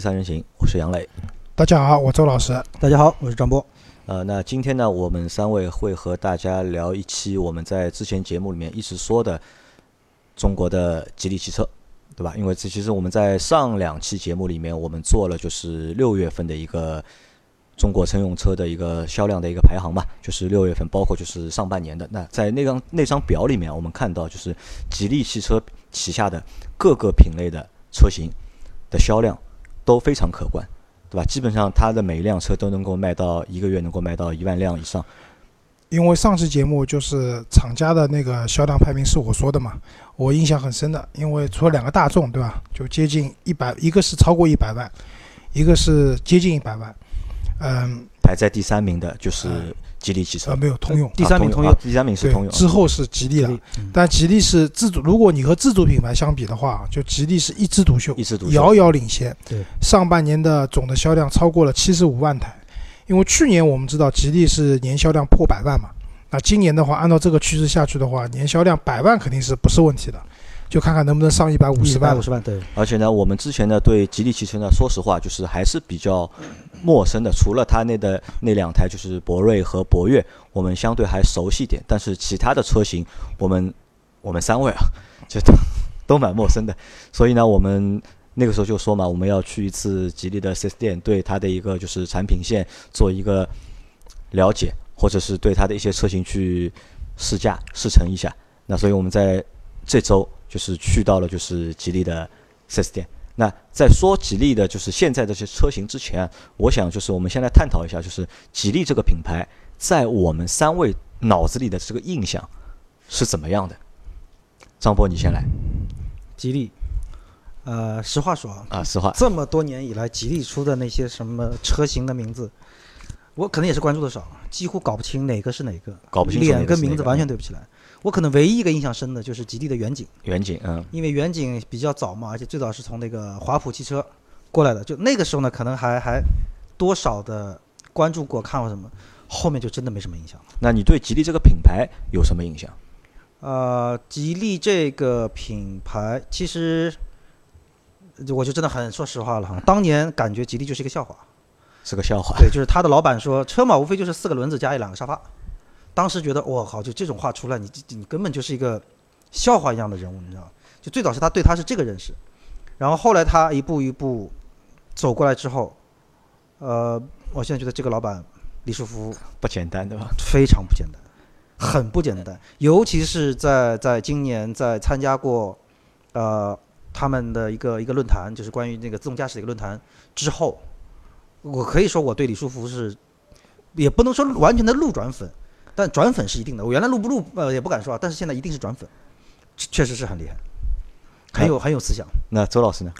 三人行》，我是杨磊。大家好，我周老师。大家好，我是张波。呃，那今天呢，我们三位会和大家聊一期我们在之前节目里面一直说的中国的吉利汽车，对吧？因为这其实我们在上两期节目里面，我们做了就是六月份的一个中国乘用车的一个销量的一个排行嘛，就是六月份包括就是上半年的。那在那张那张表里面，我们看到就是吉利汽车旗下的各个品类的车型的销量都非常可观。对吧？基本上它的每一辆车都能够卖到一个月能够卖到一万辆以上。因为上期节目就是厂家的那个销量排名是我说的嘛，我印象很深的。因为除了两个大众，对吧？就接近一百，一个是超过一百万，一个是接近一百万。嗯，排在第三名的就是吉利汽车，啊，没有通用，第三名通用，第三名是通用，之后是吉利了。但吉利是自主，如果你和自主品牌相比的话，就吉利是一枝独秀，一枝独秀，遥遥领先。对，上半年的总的销量超过了七十五万台，因为去年我们知道吉利是年销量破百万嘛，那今年的话，按照这个趋势下去的话，年销量百万肯定是不是问题的。就看看能不能上一百五十万，五十万对。而且呢，我们之前呢对吉利汽车呢，说实话就是还是比较陌生的。除了它那的那两台就是博瑞和博越，我们相对还熟悉一点。但是其他的车型，我们我们三位啊，就都都蛮陌生的。所以呢，我们那个时候就说嘛，我们要去一次吉利的四 S 店，对它的一个就是产品线做一个了解，或者是对它的一些车型去试驾试乘一下。那所以我们在这周。就是去到了就是吉利的 4S 店。那在说吉利的，就是现在这些车型之前，我想就是我们先来探讨一下，就是吉利这个品牌在我们三位脑子里的这个印象是怎么样的？张波，你先来。吉利，呃，实话说啊，实话，这么多年以来，吉利出的那些什么车型的名字，我可能也是关注的少，几乎搞不清哪个是哪个，搞不清脸跟名字完全对不起来。我可能唯一一个印象深的就是吉利的远景，远景，嗯，因为远景比较早嘛，而且最早是从那个华普汽车过来的，就那个时候呢，可能还还多少的关注过看过什么，后面就真的没什么印象了。那你对吉利这个品牌有什么印象？呃，吉利这个品牌其实，我就真的很说实话了哈，当年感觉吉利就是一个笑话，是个笑话。对，就是他的老板说，车嘛无非就是四个轮子加一两个沙发。当时觉得我靠，就这种话出来，你你根本就是一个笑话一样的人物，你知道吗？就最早是他对他是这个认识，然后后来他一步一步走过来之后，呃，我现在觉得这个老板李书福不简单，对吧？非常不简单，很不简单。尤其是在在今年在参加过呃他们的一个一个论坛，就是关于那个自动驾驶的一个论坛之后，我可以说我对李书福是也不能说完全的路转粉。但转粉是一定的，我原来录不录呃也不敢说啊，但是现在一定是转粉，确实是很厉害，很有很有思想。那周老师呢？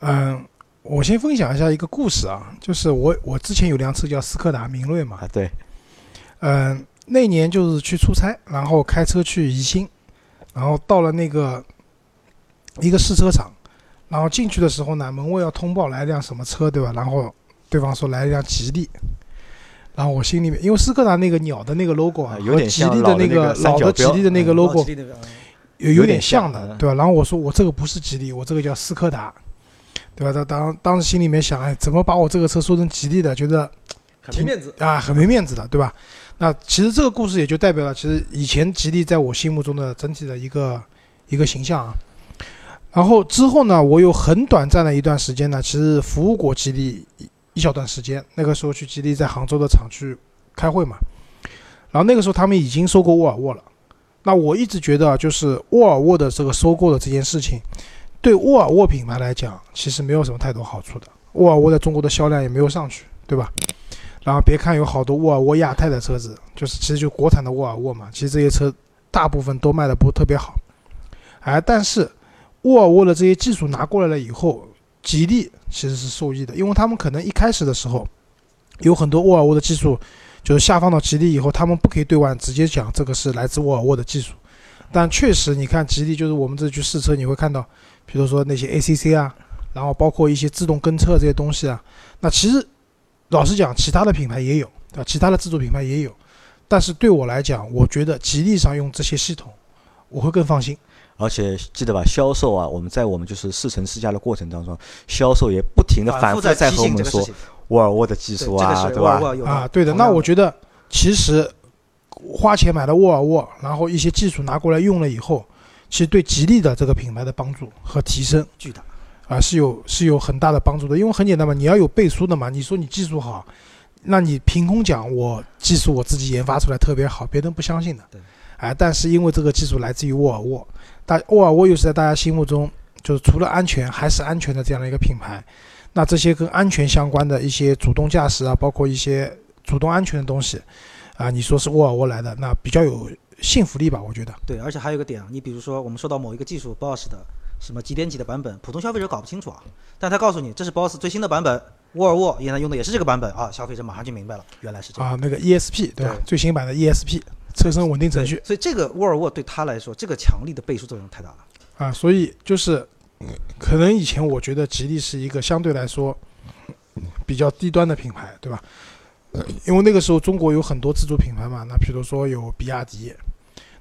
嗯，我先分享一下一个故事啊，就是我我之前有辆车叫斯柯达明锐嘛，啊对，嗯，那年就是去出差，然后开车去宜兴，然后到了那个一个试车场，然后进去的时候呢，门卫要通报来一辆什么车，对吧？然后对方说来一辆吉利。然后我心里面，因为斯柯达那个鸟的那个 logo 啊，和吉利的那个老的吉利的那个 logo 有有点像的，对吧？然后我说我这个不是吉利，我这个叫斯柯达，对吧？当当当时心里面想，哎，怎么把我这个车说成吉利的，觉得很没面子啊，很没面子的，对吧？那其实这个故事也就代表了，其实以前吉利在我心目中的整体的一个一个形象啊。然后之后呢，我有很短暂的一段时间呢，其实服务过吉利。一小段时间，那个时候去吉利在杭州的厂去开会嘛，然后那个时候他们已经收购沃尔沃了。那我一直觉得，就是沃尔沃的这个收购的这件事情，对沃尔沃品牌来讲，其实没有什么太多好处的。沃尔沃在中国的销量也没有上去，对吧？然后别看有好多沃尔沃亚太的车子，就是其实就国产的沃尔沃嘛，其实这些车大部分都卖的不是特别好。哎，但是沃尔沃的这些技术拿过来了以后。吉利其实是受益的，因为他们可能一开始的时候有很多沃尔沃的技术，就是下放到吉利以后，他们不可以对外直接讲这个是来自沃尔沃的技术。但确实，你看吉利，就是我们这去试车，你会看到，比如说那些 ACC 啊，然后包括一些自动跟车这些东西啊。那其实老实讲，其他的品牌也有，对吧？其他的自主品牌也有。但是对我来讲，我觉得吉利上用这些系统，我会更放心。而且记得吧，销售啊，我们在我们就是试乘试驾的过程当中，销售也不停的反复在在和我们说沃尔沃的技术啊，对吧？啊，对的。那我觉得其实花钱买的沃尔沃，然后一些技术拿过来用了以后，其实对吉利的这个品牌的帮助和提升巨大啊，是有是有很大的帮助的。因为很简单嘛，你要有背书的嘛。你说你技术好，那你凭空讲我技术我自己研发出来特别好，别人不相信的。对。哎，但是因为这个技术来自于沃尔沃。大沃尔沃又是在大家心目中，就是除了安全还是安全的这样的一个品牌。那这些跟安全相关的一些主动驾驶啊，包括一些主动安全的东西，啊，你说是沃尔沃来的，那比较有信服力吧？我觉得。对，而且还有个点啊，你比如说我们说到某一个技术，BOSS 的什么几点几的版本，普通消费者搞不清楚啊。但他告诉你这是 BOSS 最新的版本，沃尔沃原来用的也是这个版本啊，消费者马上就明白了，原来是这样。啊，那个 ESP 对吧？最新版的 ESP。车身稳定程序，所以这个沃尔沃对他来说，这个强力的背书作用太大了啊！所以就是，可能以前我觉得吉利是一个相对来说比较低端的品牌，对吧？因为那个时候中国有很多自主品牌嘛，那比如说有比亚迪，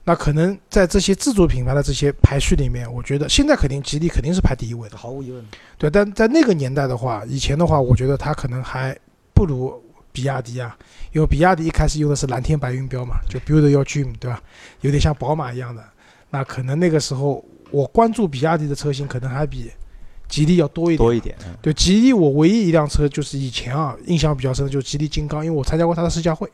那可能在这些自主品牌的这些排序里面，我觉得现在肯定吉利肯定是排第一位的，毫无疑问。对，但在那个年代的话，以前的话，我觉得它可能还不如。比亚迪啊，因为比亚迪一开始用的是蓝天白云标嘛，就 Build Your Dream，对吧？有点像宝马一样的。那可能那个时候我关注比亚迪的车型，可能还比吉利要多一点。多一点。对，吉利我唯一一辆车就是以前啊，印象比较深的就是吉利金刚，因为我参加过它的试驾会。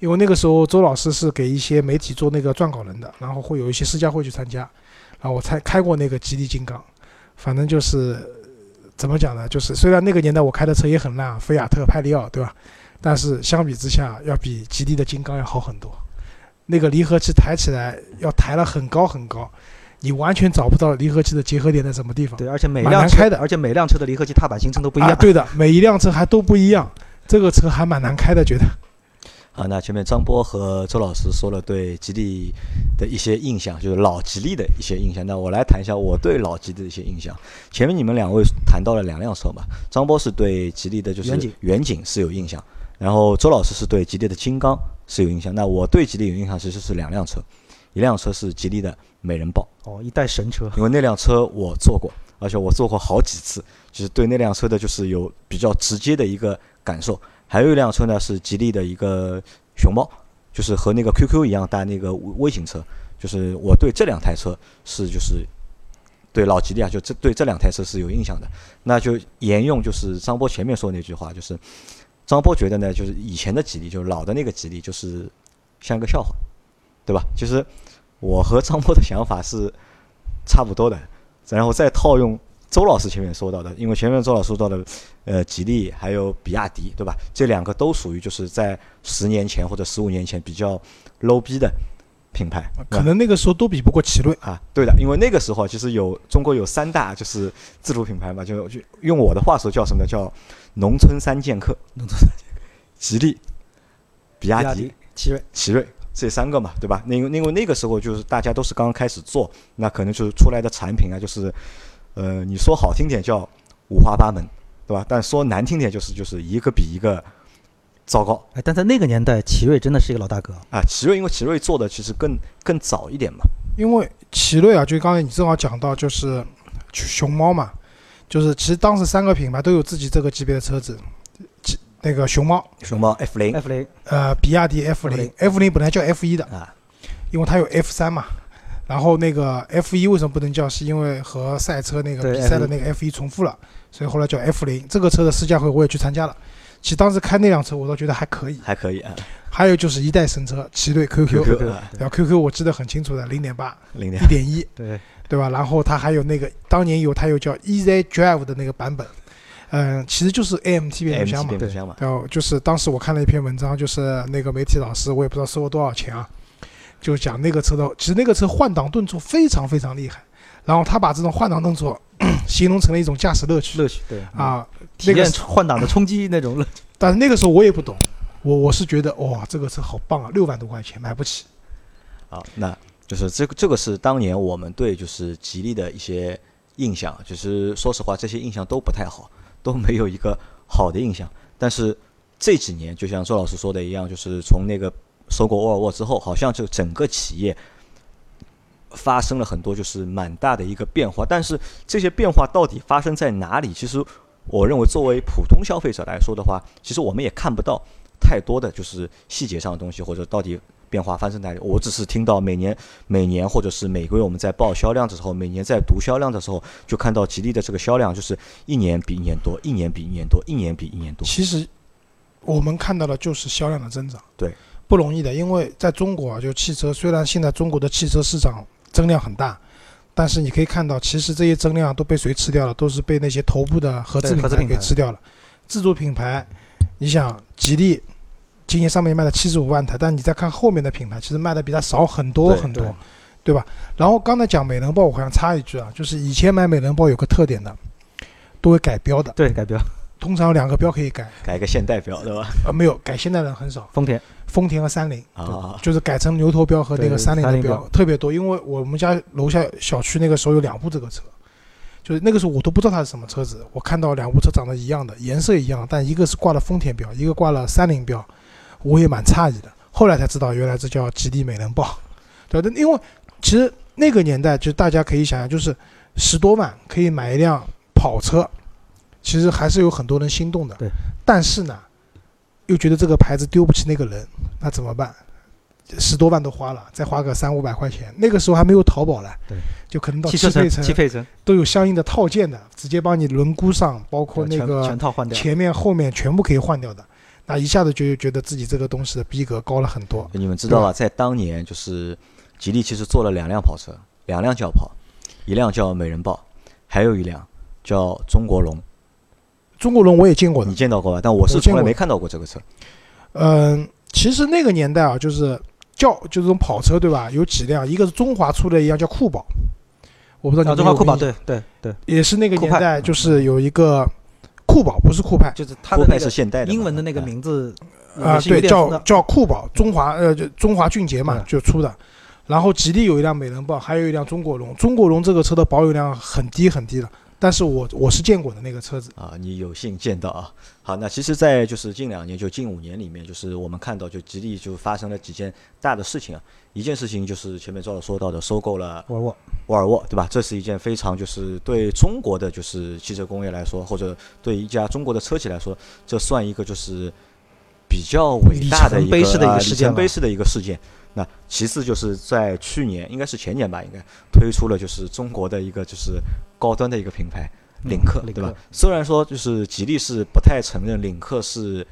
因为那个时候周老师是给一些媒体做那个撰稿人的，然后会有一些试驾会去参加，然后我才开过那个吉利金刚。反正就是。怎么讲呢？就是虽然那个年代我开的车也很烂，菲亚特、派利奥，对吧？但是相比之下，要比吉利的金刚要好很多。那个离合器抬起来要抬了很高很高，你完全找不到离合器的结合点在什么地方。对，而且每辆开的，而且每辆车的离合器踏板行程都不一样。对的，每一辆车还都不一样，这个车还蛮难开的，觉得。啊，那前面张波和周老师说了对吉利的一些印象，就是老吉利的一些印象。那我来谈一下我对老吉利的一些印象。前面你们两位谈到了两辆车嘛，张波是对吉利的就是远景是有印象，然后周老师是对吉利的金刚是有印象。那我对吉利有印象其实是两辆车，一辆车是吉利的美人豹，哦，一代神车，因为那辆车我坐过，而且我坐过好几次，就是对那辆车的就是有比较直接的一个感受。还有一辆车呢，是吉利的一个熊猫，就是和那个 QQ 一样大那个微型车。就是我对这两台车是就是对老吉利啊，就这对这两台车是有印象的。那就沿用就是张波前面说那句话，就是张波觉得呢，就是以前的吉利，就是老的那个吉利，就是像一个笑话，对吧？其实我和张波的想法是差不多的，然后再套用。周老师前面说到的，因为前面周老师说到的，呃，吉利还有比亚迪，对吧？这两个都属于就是在十年前或者十五年前比较 low 逼的品牌，可能那个时候都比不过奇瑞啊。对的，因为那个时候其实有中国有三大就是自主品牌嘛，就就用我的话说叫什么呢？叫农村三剑客，农村三剑客，吉利、比亚迪、奇瑞、奇瑞这三个嘛，对吧？那因为因为那个时候就是大家都是刚刚开始做，那可能就是出来的产品啊，就是。呃，你说好听点叫五花八门，对吧？但说难听点就是就是一个比一个糟糕。哎，但在那个年代，奇瑞真的是一个老大哥啊！奇瑞因为奇瑞做的其实更更早一点嘛。因为奇瑞啊，就刚才你正好讲到，就是熊猫嘛，就是其实当时三个品牌都有自己这个级别的车子，那个熊猫，熊猫 F 零，F 零，呃，比亚迪 F 零，F 零本来叫 F 一的啊，因为它有 F 三嘛。然后那个 F 一为什么不能叫？是因为和赛车那个比赛的那个 F 一重复了，所以后来叫 F 零。这个车的试驾会我也去参加了，其实当时开那辆车我倒觉得还可以，还可以啊。还有就是一代神车奇瑞 QQ，然后 QQ 我记得很清楚的，零点八，零点一点一，对对吧？然后它还有那个当年有它有叫 Easy Drive 的那个版本，嗯，其实就是 AMT 变速箱嘛。然后就是当时我看了一篇文章，就是那个媒体老师，我也不知道收了多少钱啊。就讲那个车的，其实那个车换挡顿挫非常非常厉害，然后他把这种换挡顿挫 形容成了一种驾驶乐趣。乐趣，对啊，体验换挡的冲击那种乐趣。但是那个时候我也不懂，我我是觉得哇，这个车好棒啊，六万多块钱买不起。啊，那就是这个这个是当年我们对就是吉利的一些印象，就是说实话这些印象都不太好，都没有一个好的印象。但是这几年就像周老师说的一样，就是从那个。收购沃尔沃之后，好像就整个企业发生了很多就是蛮大的一个变化。但是这些变化到底发生在哪里？其实我认为，作为普通消费者来说的话，其实我们也看不到太多的就是细节上的东西，或者到底变化发生在哪里。我只是听到每年、每年或者是每个月我们在报销量的时候，每年在读销量的时候，就看到吉利的这个销量就是一年比一年多，一年比一年多，一年比一年多。其实我们看到的就是销量的增长，对，不容易的，因为在中国啊，就汽车虽然现在中国的汽车市场增量很大，但是你可以看到，其实这些增量都被谁吃掉了？都是被那些头部的合资品牌给吃掉了。自主品牌，你想吉利今年上面卖了七十五万台，但你再看后面的品牌，其实卖的比它少很多很多对，对吧？然后刚才讲美人豹，我好像插一句啊，就是以前买美人豹有个特点的，都会改标的，对，改标，通常有两个标可以改，改个现代标，对吧？呃，没有改现代的很少，丰田，丰田和三菱。啊，就是改成牛头标和那个三菱的标特别多，因为我们家楼下小区那个时候有两部这个车，就是那个时候我都不知道它是什么车子，我看到两部车长得一样的，颜色一样，但一个是挂了丰田标，一个挂了三菱标，我也蛮诧异的。后来才知道，原来这叫吉利美人豹，对吧？因为其实那个年代，就大家可以想象，就是十多万可以买一辆跑车，其实还是有很多人心动的。对，但是呢，又觉得这个牌子丢不起那个人，那怎么办？十多万都花了，再花个三五百块钱，那个时候还没有淘宝了，对，就可能到汽配城汽配城，都有相应的套件的，直接帮你轮毂上，包括那个全套换掉，前面后面全部可以换掉的，那一下子就觉得自己这个东西的逼格高了很多。你们知道吧？在当年，就是吉利其实做了两辆跑车，两辆轿跑，一辆叫美人豹，还有一辆叫中国龙。中国龙我也见过的你，见到过吧？但我是见过从来没看到过这个车。嗯，其实那个年代啊，就是轿就这种跑车对吧？有几辆，一个是中华出的一辆叫酷宝，我不知道啊，你中华酷宝，对对对，也是那个年代，就是有一个酷宝，不是酷派就是它酷派是的那个现代的，英文的那个哎名字啊，对，叫叫酷宝，中华呃就中华俊杰嘛嗯就出的。然后吉利有一辆美人豹，还有一辆中国龙。中国龙这个车的保有量很低很低的，但是我我是见过的那个车子。啊，你有幸见到啊。好，那其实，在就是近两年，就近五年里面，就是我们看到，就吉利就发生了几件大的事情啊。一件事情就是前面赵老说到的，收购了沃尔沃，沃尔沃，对吧？这是一件非常就是对中国的就是汽车工业来说，或者对一家中国的车企来说，这算一个就是比较伟大的一个里程碑式的一个啊事件吧里程碑式的一个事件。那其次就是在去年，应该是前年吧，应该推出了就是中国的一个就是高端的一个品牌嗯领克，对吧？虽然说就是吉利是不太承认领克是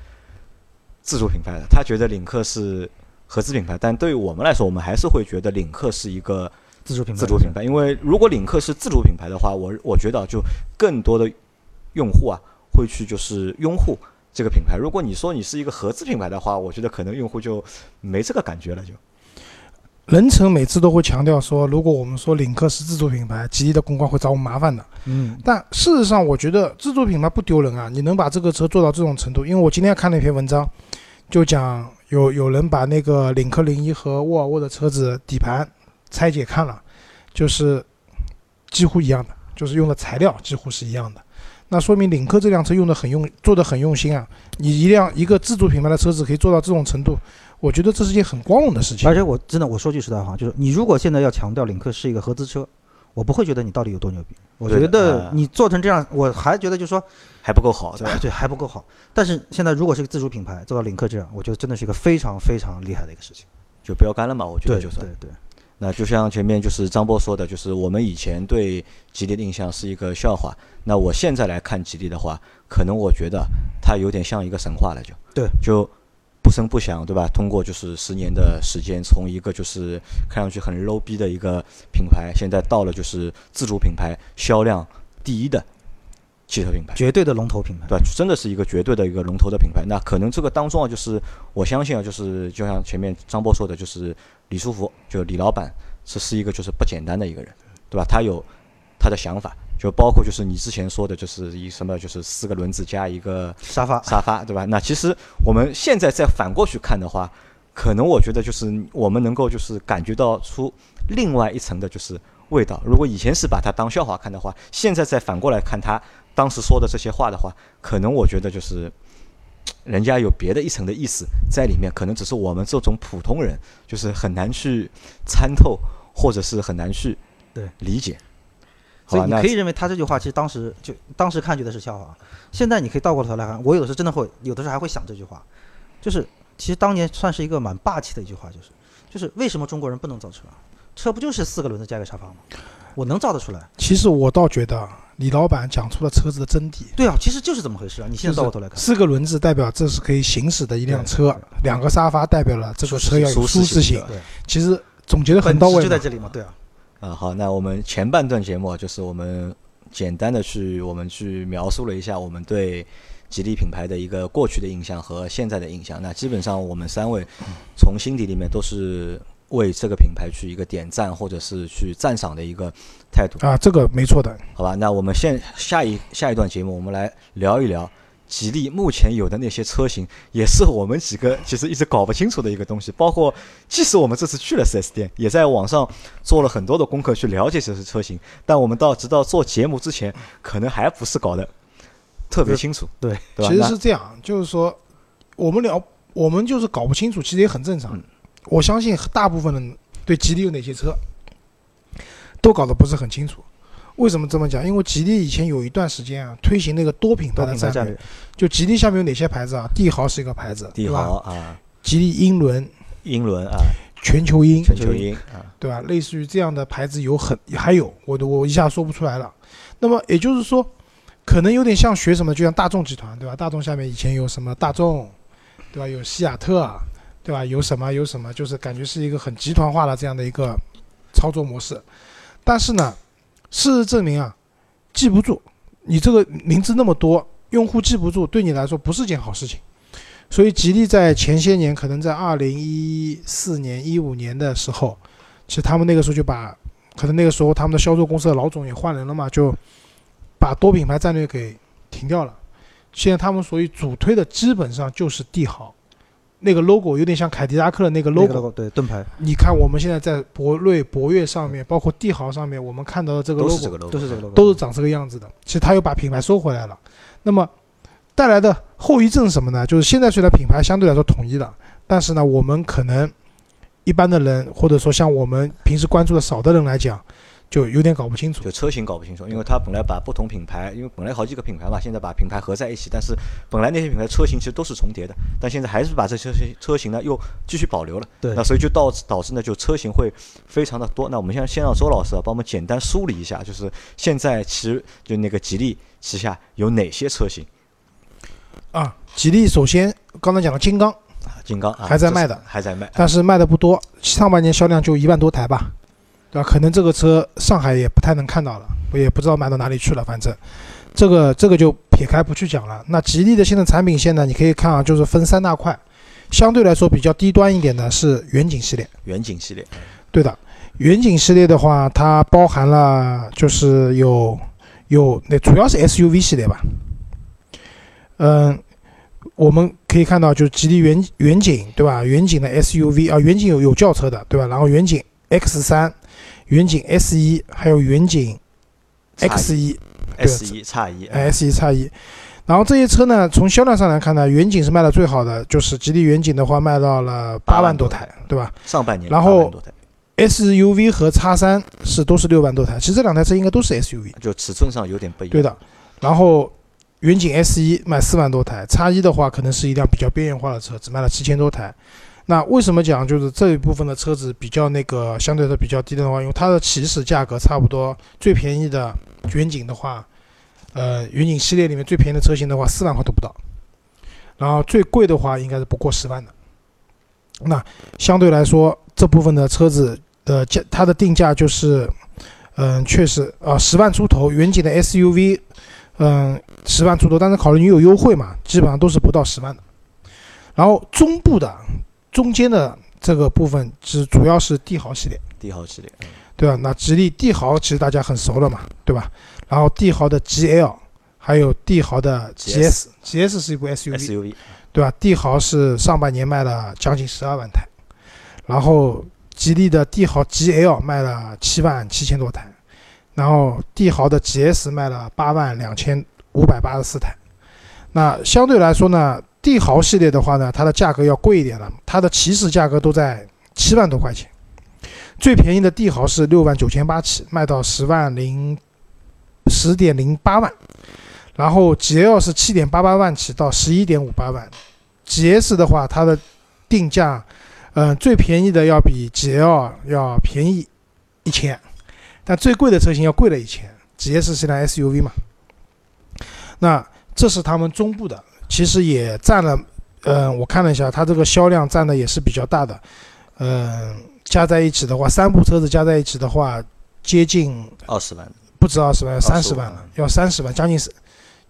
自主品牌的，他觉得领克是合资品牌，但对于我们来说，我们还是会觉得领克是一个自主品牌，自主品牌，因为如果领克是自主品牌的话，我我觉得啊就更多的用户啊会去就是拥护这个品牌。如果你说你是一个合资品牌的话，我觉得可能用户就没这个感觉了，就任成每次都会强调说，如果我们说领克是自主品牌，吉利的公关会找我们麻烦的。嗯，但事实上，我觉得自主品牌不丢人啊，你能把这个车做到这种程度，因为我今天看了一篇文章，就讲有有人把那个领克零一和沃尔沃的车子底盘拆解看了，就是几乎一样的，就是用的材料几乎是一样的。那说明领克这辆车用的很用，做的很用心啊。你一辆一个自主品牌的车子可以做到这种程度，我觉得这是件很光荣的事情而。且我真的我说句实在话，就是你如果现在要强调领克是一个合资车，我不会觉得你到底有多牛逼。我觉得啊你做成这样，我还觉得就是说，还不够好，对吧？哎对，还不够好。但是现在如果是个自主品牌做到领克这样，我觉得真的是一个非常非常厉害的一个事情。就标杆了嘛，我觉得就算对。对，那就像前面就是张波说的，就是我们以前对吉利的印象是一个笑话。那我现在来看吉利的话，可能我觉得它有点像一个神话了，就对，就不声不响，对吧？通过就是十年的时间，从一个就是看上去很 low 逼的一个品牌，现在到了就是自主品牌销量第一的汽车品牌。绝对的龙头品牌。对？真的是一个绝对的一个龙头的品牌。那可能这个当中啊，就是我相信啊，就是就像前面张波说的，就是李书福，就李老板，这是一个就是不简单的一个人，对吧？他有他的想法，就包括就是你之前说的，就是一什么就是四个轮子加一个沙发，沙发，对吧？那其实我们现在再反过去看的话，可能我觉得就是我们能够就是感觉到出另外一层的就是味道。如果以前是把它当笑话看的话，现在再反过来看他当时说的这些话的话，可能我觉得就是人家有别的一层的意思在里面，可能只是我们这种普通人就是很难去参透或者是很难去对理解。所以你可以认为他这句话其实当时就当时看觉得是笑话，现在你可以倒过头来看，我有的时候真的会，有的时候还会想这句话，就是其实当年算是一个蛮霸气的一句话，就是就是为什么中国人不能造车？车不就是四个轮子加个沙发吗？我能造得出来。其实我倒觉得李老板讲出了车子的真谛。对啊，其实就是这么回事啊。你现在倒过头来看，四个轮子代表这是可以行驶的一辆车，两个沙发代表了这个车要有舒适舒适性。对，其实总结的很到位就在这里嘛。对啊，啊，好，那我们前半段节目就是我们简单的去我们去描述了一下我们对吉利品牌的一个过去的印象和现在的印象。那基本上我们三位从心底里面都是为这个品牌去一个点赞或者是去赞赏的一个态度。啊，这个没错的。好吧，那我们现下一下一段节目，我们来聊一聊吉利目前有的那些车型，也是我们几个其实一直搞不清楚的一个东西。包括即使我们这次去了 4S 店，也在网上做了很多的功课去了解这些车型，但我们到直到做节目之前，可能还不是搞得特别清楚，对对吧？其实是这样，就是说我们聊，我们就是搞不清楚，其实也很正常。嗯我相信大部分人对吉利有哪些车都搞得不是很清楚。为什么这么讲？因为吉利以前有一段时间啊，推行那个多品牌的战略就吉利下面有哪些牌子啊？帝豪是一个牌子，帝豪啊、吉利英伦、英伦啊、全球鹰，全球鹰啊，对吧？类似于这样的牌子有很还有，我都我一下说不出来了。那么也就是说，可能有点像学什么，就像大众集团，对吧？大众下面以前有什么大众，对吧？有西雅特，对吧？有什么有什么，就是感觉是一个很集团化的这样的一个操作模式。但是呢，事实证明啊，记不住，你这个名字那么多，用户记不住，对你来说不是件好事情。所以吉利在前些年，可能在二零一四年、一五年的时候，其实他们那个时候就把，可能那个时候他们的销售公司的老总也换人了嘛，就把多品牌战略给停掉了。现在他们所以主推的基本上就是帝豪，那个 logo 有点像凯迪拉克的那个 logo。个 logo 对盾牌你看我们现在在博瑞、博越上面，包括帝豪上面，我们看到的这个 logo 是这个 logo，都是这个 logo，都是长这个样子的。其实他又把品牌收回来了，那么带来的后遗症是什么呢？就是现在虽然品牌相对来说统一了，但是呢，我们可能一般的人，或者说像我们平时关注的少的人来讲，就有点搞不清楚。就车型搞不清楚，因为它本来把不同品牌，因为本来好几个品牌嘛，现在把品牌合在一起，但是本来那些品牌车型其实都是重叠的，但现在还是把这些车型车型呢又继续保留了。对那所以就导致导致呢，就车型会非常的多。那我们现在先让周老师啊帮我们简单梳理一下，就是现在其实就那个吉利旗下有哪些车型啊，吉利首先刚才讲了金刚，啊？金刚啊还在卖的还在卖。但是卖的不多，上半年销量就一万多台吧，对吧？可能这个车上海也不太能看到了，我也不知道卖到哪里去了。反正这个这个就撇开不去讲了。那吉利的现在产品线呢，你可以看啊，就是分三大块，相对来说比较低端一点的是远景系列，远景系列，对的。远景系列的话，它包含了就是有有那主要是 SUV 系列吧，嗯，我们可以看到就是吉利远远景对吧？远景的 SUV 啊，远景有有轿车的对吧？然后远景 X 三、远景 S 一，还有远景 X 一、S 一叉一，哎 S 一叉一。然后这些车呢，从销量上来看呢，远景是卖的最好的，就是吉利远景的话卖到了八万多台，对吧？上半年然后8万多台 SUV 和叉三是都是六万多台，其实这两台车应该都是 SUV，就尺寸上有点不一样。对的。然后远景 S 一卖四万多台，叉一的话可能是一辆比较边缘化的车，只卖了七千多台。那为什么讲就是这一部分的车子比较那个相对的比较低的话，因为它的起始价格差不多，最便宜的远景的话，呃，远景系列里面最便宜的车型的话四万块都不到，然后最贵的话应该是不过十万的。那相对来说，这部分的车子的价，它的定价就是，嗯、确实啊，十万出头，远景的 SUV，嗯、十万出头，但是考虑你有优惠嘛，基本上都是不到十万的。然后中部的中间的这个部分是主要是帝豪系列，帝豪系列，嗯对吧？那吉利帝豪其实大家很熟了嘛，对吧？然后帝豪的 GL，还有帝豪的 GS，GS 是一部 SUV，SUV 对吧？帝豪是上半年卖了将近十二万台，然后吉利的帝豪 GL 卖了七万七千多台，然后帝豪的 GS 卖了八万两千五百八十四台。那相对来说呢，帝豪系列的话呢，它的价格要贵一点了，它的起始价格都在七万多块钱。最便宜的帝豪是六万九千八起，卖到十万零十点零八万，然后 GL 是七点八八万起到十一点五八万，GS 的话它的定价，嗯、最便宜的要比 GL 要便宜一千，但最贵的车型要贵了一千，GS 是辆 SUV 嘛，那这是他们中部的，其实也占了，嗯、我看了一下，它这个销量占的也是比较大的，嗯、加在一起的话，三部车子加在一起的话，接近二十万，不止二十万，要三十万了，要三十万，将近是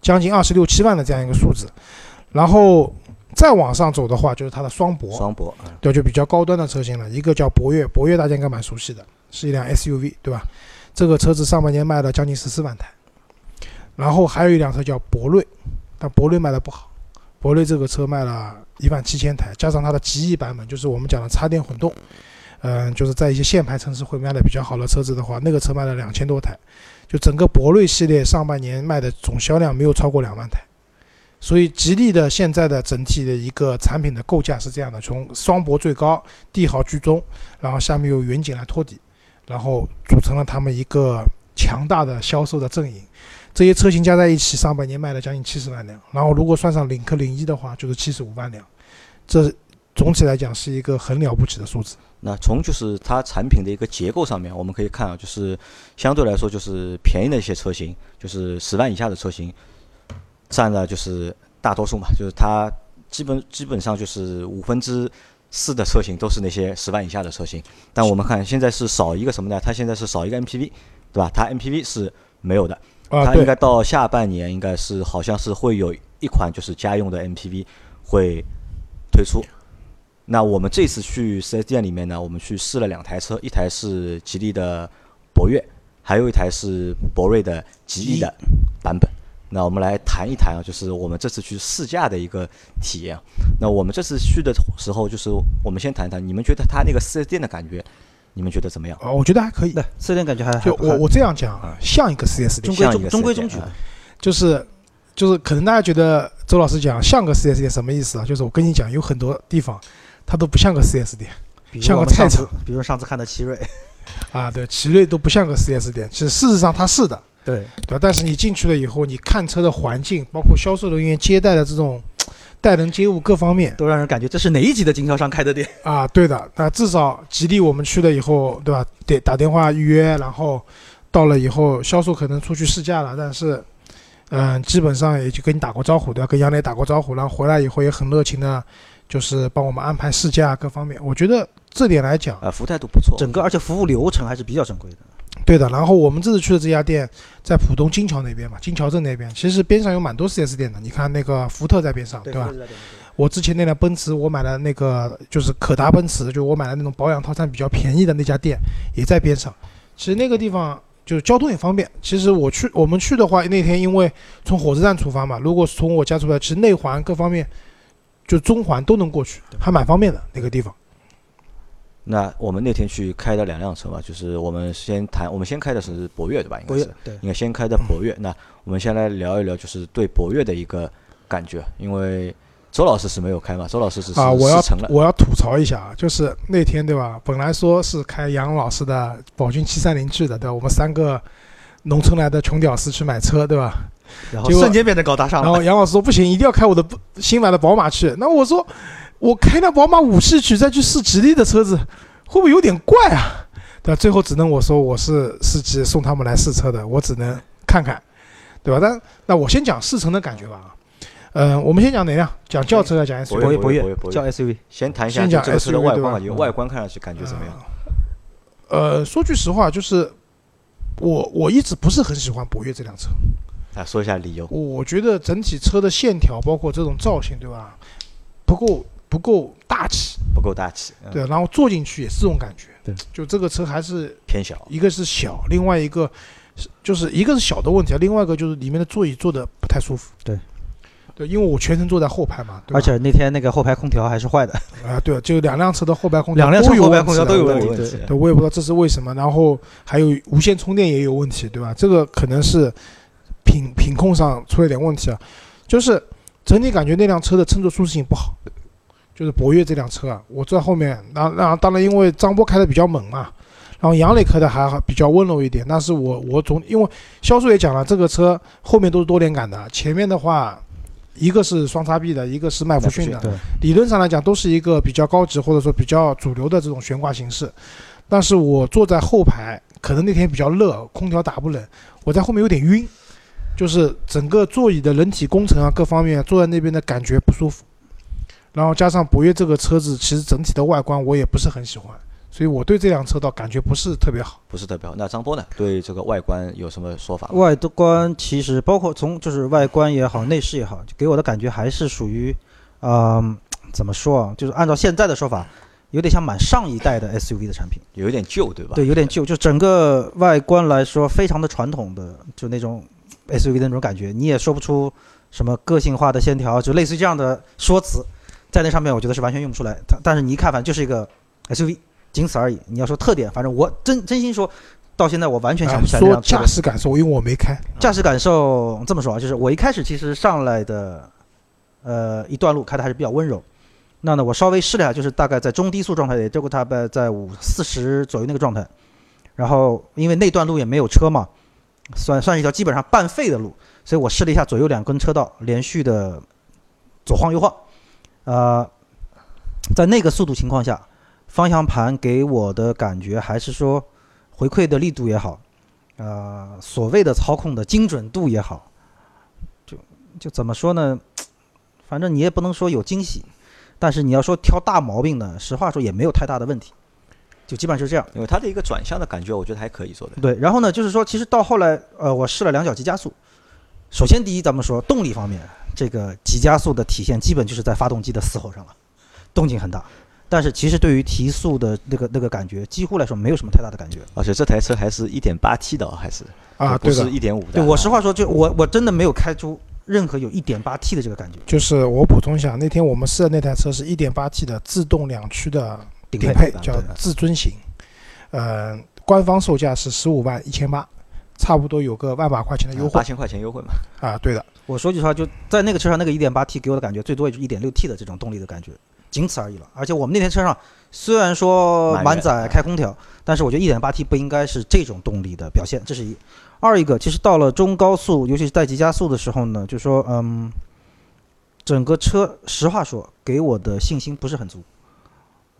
将近二十六七万的这样一个数字。然后再往上走的话，就是它的双博，双博，嗯对，就比较高端的车型了。一个叫博越，博越大家应该蛮熟悉的，是一辆 SUV，对吧？这个车子上半年卖了将近十四万台。然后还有一辆车叫博瑞，但博瑞卖的不好，博瑞这个车卖了一万七千台，加上它的极翼版本，就是我们讲的插电混动，嗯、就是在一些限牌城市会卖的比较好的车子的话，那个车卖了两千多台，就整个博瑞系列上半年卖的总销量没有超过两万台。所以吉利的现在的整体的一个产品的构架是这样的：从双博最高，帝豪居中，然后下面有远景来托底，然后组成了他们一个强大的销售的阵营。这些车型加在一起，上半年卖了将近七十万辆，然后如果算上领克零一的话，就是七十五万辆。这总体来讲是一个很了不起的数字。那从就是它产品的一个结构上面，我们可以看啊，就是相对来说就是便宜的一些车型，就是十万以下的车型，占了就是大多数嘛，就是它基本基本上就是五分之四的车型都是那些十万以下的车型。但我们看现在是少一个什么呢？它现在是少一个 MPV，对吧？它 MPV 是没有的，啊，对它应该到下半年应该是好像是会有一款就是家用的 MPV 会推出。那我们这次去 4S 店里面呢，我们去试了两台车，一台是吉利的博越，还有一台是博瑞的吉利的版本。那我们来谈一谈啊，就是我们这次去试驾的一个体验啊。那我们这次去的时候，就是我们先谈谈，你们觉得它那个 4S 店的感觉，你们觉得怎么样？啊，我觉得还可以。对，四店感觉还还就我我这样讲啊，像一个四 S 店中，规中中规中矩。就是就是可能大家觉得周老师讲像个四 S 店什么意思啊？就是我跟你讲，有很多地方它都不像个四 S 店像个菜场，比如上次看的奇瑞，啊，对，奇瑞都不像个四 S 店，其实事实上它是的，对，对吧？但是你进去了以后，你看车的环境，包括销售人员接待的这种待人接物各方面都让人感觉这是哪一级的经销商开的店？啊，对的。那至少吉利我们去了以后，对吧？得打电话预约，然后到了以后，销售可能出去试驾了，但是。嗯，基本上也就跟你打过招呼，对吧？跟杨磊打过招呼，然后回来以后也很热情的，就是帮我们安排试驾各方面。我觉得这点来讲，呃，服务态度不错。整个而且服务流程还是比较正规的。对的，然后我们这次去的这家店在浦东金桥那边嘛，金桥镇那边，其实边上有蛮多 4S 店的。你看那个福特在边上，对吧？我之前那辆奔驰，我买的那个就是可达奔驰，就我买的那种保养套餐比较便宜的那家店也在边上。其实那个地方就是交通也方便。其实我去我们去的话，那天因为从火车站出发嘛，如果是从我家出发，其实内环各方面就中环都能过去，还蛮方便的那个地方。那我们那天去开的两辆车嘛，就是我们先谈，我们先开的是博越对吧？应该是对，应该先开的博越。那我们先来聊一聊，就是对博越的一个感觉，因为周老师是没有开嘛，周老师只是啊，我要。我要吐槽一下啊，就是那天对吧？本来说是开杨老师的宝骏七三零去的，对吧？我们三个农村来的穷屌丝去买车，对吧？然后瞬间变得高大上了。然后杨老师说不行，一定要开我的新买的宝马去。那我说我开辆宝马五系去再去试吉利的车子，会不会有点怪啊？对吧？最后只能我说我是司机送他们来试车的，我只能看看，对吧？但那我先讲试乘的感觉吧啊。嗯、我们先讲哪辆？讲轿车还是讲 SUV？博越博越叫 SUV，先谈一下先讲这个车的 SUV 外观感觉，外观看上去感觉怎么样？呃，说句实话，就是我我一直不是很喜欢博越这辆车，啊，说一下理由。我觉得整体车的线条，包括这种造型，对吧？不够不够大气，不够大气，嗯对，然后坐进去也是这种感觉。对，就这个车还是偏小。一个是小，另外一个是就是一个是小的问题，另外一个就是里面的座椅坐的不太舒服。对。对，因为我全程坐在后排嘛，对而且那天那个后排空调还是坏的，啊，对，就两辆车的后排空调两辆车都有后排空调都有问题问题对，我也不知道这是为什么。然后还有无线充电也有问题，对吧？这个可能是品品控上出了点问题啊。就是整体感觉那辆车的乘坐舒适性不好，就是博越这辆车啊，我坐在后面，然后然后当然因为张波开的比较猛嘛，然后杨磊开的还好比较温柔一点。但是我我总因为销售也讲了，这个车后面都是多连杆的，前面的话一个是双叉臂的，一个是麦弗逊的，对，理论上来讲都是一个比较高级或者说比较主流的这种悬挂形式。但是我坐在后排，可能那天比较热，空调打不冷，我在后面有点晕，就是整个座椅的人体工程啊各方面坐在那边的感觉不舒服。然后加上博越这个车子，其实整体的外观我也不是很喜欢，所以我对这辆车倒感觉不是特别好。不是特别好。那张波呢？对这个外观有什么说法吗？外观其实包括从就是外观也好，内饰也好，给我的感觉还是属于，嗯、怎么说啊？就是按照现在的说法，有点像满上一代的 SUV 的产品。有一点旧，对吧？对，有点旧，就整个外观来说非常的传统的，就那种 SUV 的那种感觉，你也说不出什么个性化的线条，就类似于这样的说辞，在那上面我觉得是完全用不出来。它但是你一看，反正就是一个 SUV，仅此而已。你要说特点，反正我真真心说，到现在我完全想啊不起来这说驾驶感受，因为我没开，驾驶感受这么说啊，就是我一开始其实上来的，呃，一段路开的还是比较温柔。那呢，我稍微试了一下，就是大概在中低速状态，也就大概在五四十左右那个状态。然后因为那段路也没有车嘛，算算是一条基本上半废的路，所以我试了一下左右两根车道连续的左晃右晃，呃，在那个速度情况下，方向盘给我的感觉还是说回馈的力度也好，呃，所谓的操控的精准度也好，就就怎么说呢？反正你也不能说有惊喜，但是你要说挑大毛病呢，实话说也没有太大的问题，就基本上就是这样。因为它的一个转向的感觉，我觉得还可以做的。对，然后呢，就是说，其实到后来，呃，我试了两脚急加速。首先，第一，咱们说动力方面，这个急加速的体现基本就是在发动机的嘶吼上了，动静很大。但是其实对于提速的那个那个感觉，几乎来说没有什么太大的感觉。而且这台车还是一点八 T 的哦，还是啊，不是对的，一点五的。对我实话说，就我我真的没有开出任何有一点八 T 的这个感觉，就是我补充一下，那天我们试的那台车是一点八 T 的自动两驱的顶顶配，叫至尊型，呃，官方售价是十五万一千八，差不多有个万把块钱的优惠八千块钱优惠嘛。啊，对的，我说句实话，就在那个车上，那个 1.8T 给我的感觉最多也就 1.6T 的这种动力的感觉，仅此而已了。而且我们那天车上虽然说满载开空调，但是我觉得 1.8T 不应该是这种动力的表现，这是一。二一个，其实到了中高速，尤其是带急加速的时候呢，就说嗯，整个车实话说给我的信心不是很足。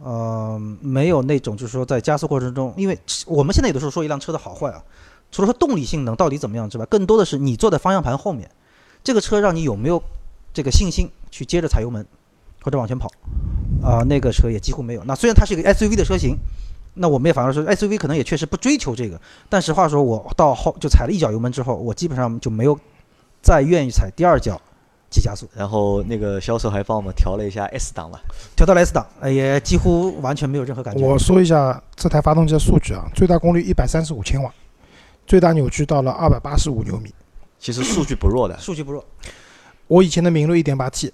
呃，没有那种就是说在加速过程中，因为我们现在有的时候说一辆车的好坏啊，除了说动力性能到底怎么样之外，更多的是你坐在方向盘后面，这个车让你有没有这个信心去接着踩油门或者往前跑啊、那个车也几乎没有。那虽然它是一个 SUV 的车型，那我们也反而说 SUV 可能也确实不追求这个，但实话说，我到后就踩了一脚油门之后，我基本上就没有再愿意踩第二脚急加速，然后那个销售还帮我们调了一下 S 档嘛，调到了 S 档，呃也几乎完全没有任何感觉。我说一下这台发动机的数据啊，最大功率一百三十五千瓦，最大扭矩到了二百八十五牛米。其实数据不弱的。数据不弱，我以前的明锐一点八 T，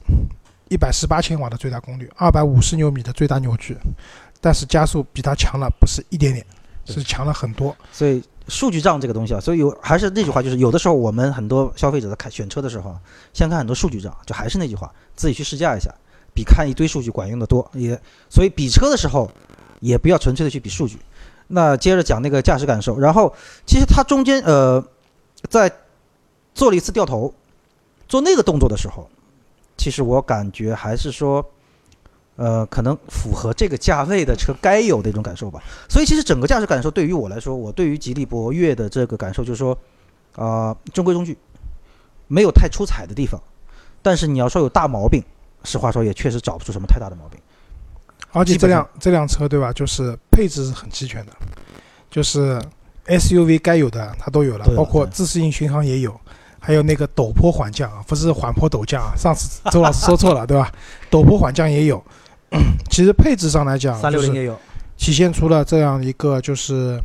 一百十八千瓦的最大功率，二百五十牛米的最大扭矩，但是加速比它强了，不是一点点，是强了很多。所以数据账这个东西啊，所以有还是那句话，就是有的时候我们很多消费者在看选车的时候啊，先看很多数据账，就还是那句话，自己去试驾一下，比看一堆数据管用的多。也所以比车的时候，也不要纯粹的去比数据。那接着讲那个驾驶感受，然后其实它中间呃，在做了一次掉头，做那个动作的时候，其实我感觉还是说。呃，可能符合这个价位的车该有的一种感受吧。所以其实整个驾驶感受对于我来说，我对于吉利博越的这个感受就是说，啊、中规中矩，没有太出彩的地方。但是你要说有大毛病，实话说也确实找不出什么太大的毛病。而且这辆这辆车对吧，就是配置是很齐全的，就是 SUV 该有的它都有了，有包括自适应巡航也有，还有那个陡坡缓降啊，不是缓坡陡降啊，上次 周老师说错了对吧？陡坡缓降也有。其实配置上来讲，三六零也有，体现出了这样一个就是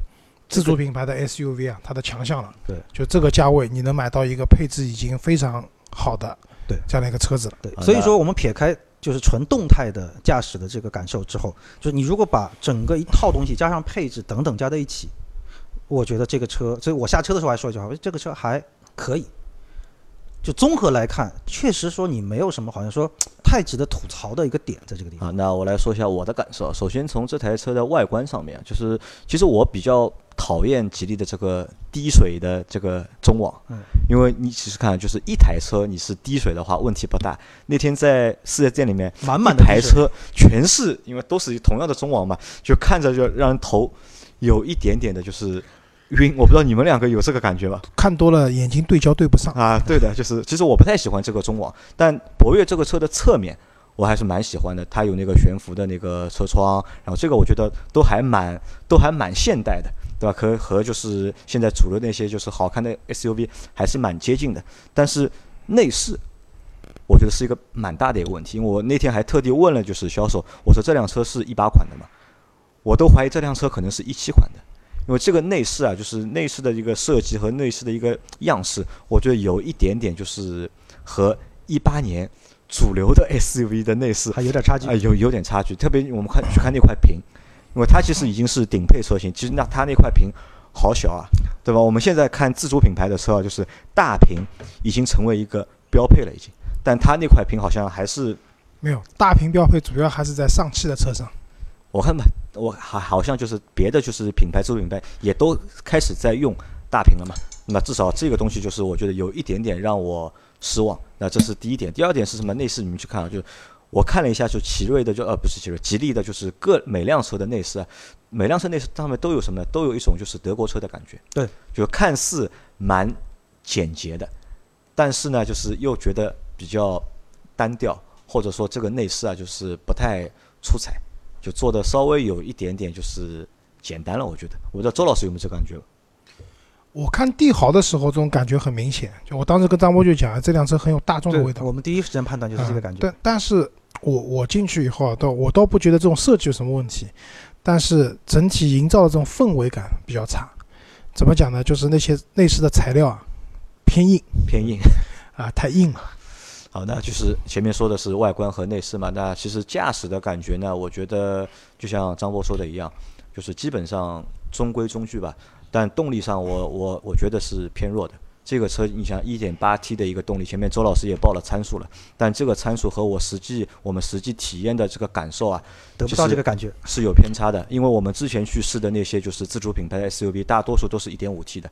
自主品牌的 SUV 啊，它的强项了。对，就这个价位，你能买到一个配置已经非常好的对这样的一个车子了。对，所以说我们撇开就是纯动态的驾驶的这个感受之后，就是你如果把整个一套东西加上配置等等加在一起，我觉得这个车，所以我下车的时候还说一句话，我说这个车还可以。就综合来看，确实说你没有什么好像说太值得吐槽的一个点在这个地方。啊，那我来说一下我的感受。首先从这台车的外观上面，就是其实我比较讨厌吉利的这个滴水的这个中网，嗯，因为你其实看，就是一台车你是滴水的话问题不大。那天在四 S 店里面，满满的台车全是因为都是同样的中网嘛，就看着就让人头有一点点的就是晕。我不知道你们两个有这个感觉吧？看多了眼睛对焦对不上。啊，对的，就是其实我不太喜欢这个中网，但博越这个车的侧面我还是蛮喜欢的，它有那个悬浮的那个车窗，然后这个我觉得都还蛮都还蛮现代的，对吧？和和就是现在主流那些就是好看的 SUV 还是蛮接近的，但是内饰。我觉得是一个蛮大的一个问题，因为我那天还特地问了，就是销售，我说这辆车是一八款的嘛，我都怀疑这辆车可能是一七款的，因为这个内饰啊，就是内饰的一个设计和内饰的一个样式，我觉得有一点点就是和一八年主流的 SUV 的内饰还有点差距啊、。有有点差距。特别我们看去看那块屏，因为它其实已经是顶配车型，其实那它那块屏好小啊，对吧？我们现在看自主品牌的车啊，就是大屏已经成为一个标配了，已经，但它那块屏好像还是没有大屏标配，主要还是在上汽的车上。我看吧，我好好像就是别的就是品牌自主品牌也都开始在用大屏了嘛。那至少这个东西就是我觉得有一点点让我失望。那这是第一点，第二点是什么？内饰你们去看啊，就是我看了一下，就奇瑞的就呃不是奇瑞，吉利的就是各每辆车的内饰啊，每辆车内饰上面都有什么呢？都有一种就是德国车的感觉。对，就看似蛮简洁的，但是呢，就是又觉得比较单调，或者说这个内饰啊，就是不太出彩，就做的稍微有一点点就是简单了。我觉得，我不知道周老师有没有这感觉？我看帝豪的时候，这种感觉很明显。就我当时跟张波就讲，这辆车很有大众的味道。我们第一时间判断就是这个感觉。嗯但但是我我进去以后啊，倒我倒不觉得这种设计有什么问题，但是整体营造的这种氛围感比较差。怎么讲呢？就是那些内饰的材料啊，偏硬偏硬。啊，太硬了。好，那就是前面说的是外观和内饰嘛。那其实驾驶的感觉呢，我觉得就像张波说的一样，就是基本上中规中矩吧。但动力上我，我我觉得是偏弱的。这个车，你想 1.8T 的一个动力，前面周老师也报了参数了，但这个参数和我实际我们实际体验的这个感受啊，得不到这个感觉。是有偏差的。因为我们之前去试的那些就是自主品牌的 SUV，大多数都是一点五 T 的，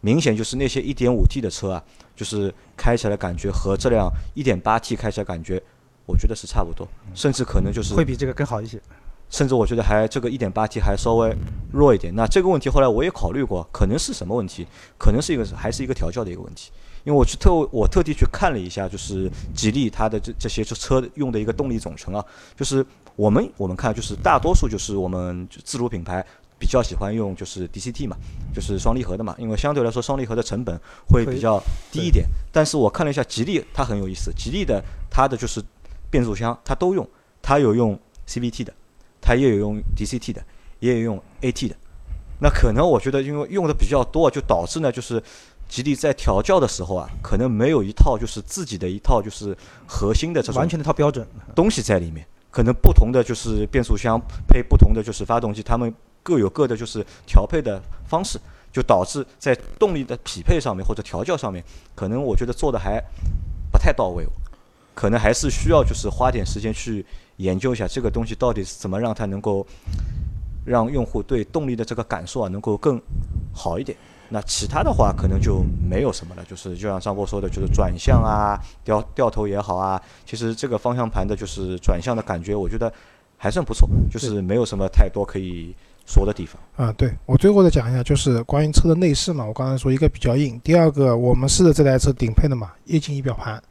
明显就是那些一点五 T 的车啊，就是开起来感觉和这辆 1.8T 开起来感觉，我觉得是差不多，甚至可能就是会比这个更好一些。甚至我觉得还这个 1.8T 还稍微弱一点。那这个问题后来我也考虑过，可能是什么问题？可能是一个还是一个调教的一个问题。因为我去特我特地去看了一下，就是吉利它的这这些车用的一个动力总成啊，就是我们我们看就是大多数就是我们自主品牌比较喜欢用就是 DCT 嘛，就是双离合的嘛，因为相对来说双离合的成本会比较低一点。但是我看了一下吉利，它很有意思，吉利的它的就是变速箱它都用，它有用 CVT 的。它也有用 DCT 的，也有用 AT 的，那可能我觉得因为用的比较多，就导致呢，就是吉利在调教的时候啊，可能没有一套就是自己的一套就是核心的这种完全的一套标准东西在里面。可能不同的就是变速箱配不同的就是发动机，他们各有各的就是调配的方式，就导致在动力的匹配上面或者调教上面，可能我觉得做的还不太到位，可能还是需要就是花点时间去。研究一下这个东西到底是怎么让它能够让用户对动力的这个感受啊能够更好一点。那其他的话可能就没有什么了，就是就像张波说的，就是转向啊、掉掉头也好啊，其实这个方向盘的就是转向的感觉，我觉得还算不错，就是没有什么太多可以锁的地方。啊，对我最后再讲一下，就是关于车的内饰嘛，我刚才说一个比较硬，第二个我们试的这台车顶配的嘛，液晶仪表盘。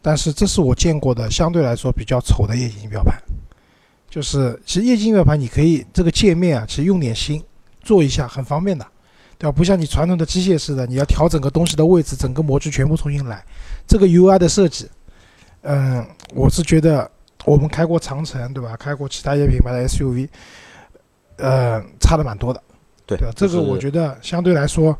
但是这是我见过的相对来说比较丑的液晶仪表盘，就是其实液晶仪表盘你可以这个界面啊，其实用点心做一下很方便的，对吧？不像你传统的机械式的，你要调整个东西的位置，整个模具全部重新来。这个 UI 的设计，嗯，我是觉得我们开过长城，对吧？开过其他一些品牌的 SUV，呃，差的蛮多的。对对，这个我觉得相对来说，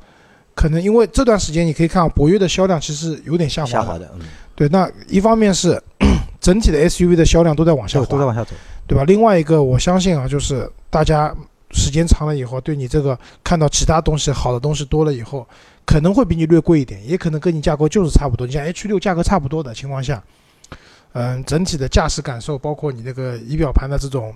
可能因为这段时间你可以看博越的销量其实有点下滑下滑的，嗯。对，那一方面是 整体的 SUV 的销量都在往下滑，都在往下走，对吧？另外一个，我相信啊，就是大家时间长了以后，对你这个看到其他东西好的东西多了以后，可能会比你略贵一点，也可能跟你价格就是差不多。你像 H 六价格差不多的情况下，嗯，整体的驾驶感受，包括你这个仪表盘的这种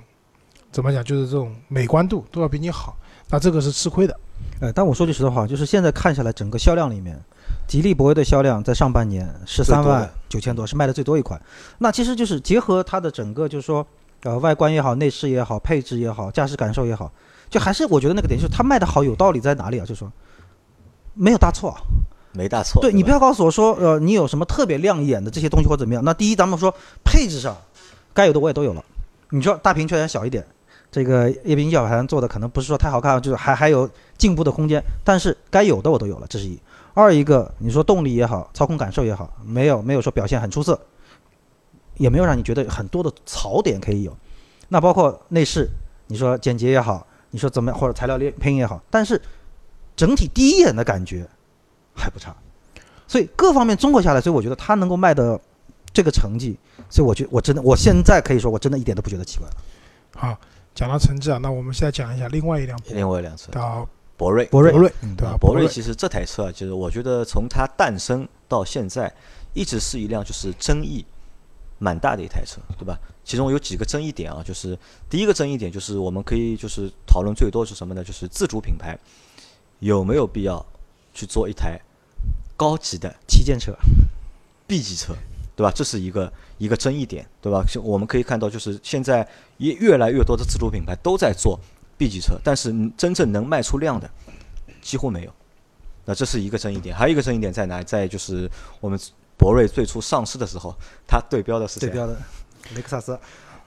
怎么讲，就是这种美观度都要比你好，那这个是吃亏的。呃，但我说句实话，就是现在看下来，整个销量里面，吉利博越的销量在上半年十三万九千多，是卖的最多一款。那其实就是结合它的整个，就是说，呃，外观也好，内饰也好，配置也好，驾驶感受也好，就还是我觉得那个点，就是它卖的好有道理在哪里啊？就是说，没有大错啊。没大错。对你不要告诉我说，呃，你有什么特别亮眼的这些东西或怎么样？那第一，咱们说配置上，该有的我也都有了。你说大屏确实小一点。这个液晶仪表盘做的可能不是说太好看，就是还还有进步的空间。但是该有的我都有了，这是一。二一个，你说动力也好，操控感受也好，没有没有说表现很出色，也没有让你觉得很多的槽点可以有。那包括内饰，你说简洁也好，你说怎么样，或者材料配配也好，但是整体第一眼的感觉还不差。所以各方面综合下来，所以我觉得它能够卖的这个成绩，所以我觉我真的我现在可以说我真的一点都不觉得奇怪了。好。讲到成绩啊，那我们现在讲一下另外一辆，另外一辆车叫博瑞，博瑞，博瑞，对吧？博瑞其实这台车啊，就是我觉得从它诞生到现在，一直是一辆就是争议蛮大的一台车，对吧？其中有几个争议点啊，就是第一个争议点就是我们可以就是讨论最多是什么呢？就是自主品牌有没有必要去做一台高级的旗舰车，B 级车？对吧？这是一个一个争议点，对吧？我们可以看到，就是现在也越来越多的自主品牌都在做 B 级车，但是真正能卖出量的几乎没有。那这是一个争议点。还有一个争议点在哪？在就是我们博瑞最初上市的时候，它对标的是对标的雷克萨斯，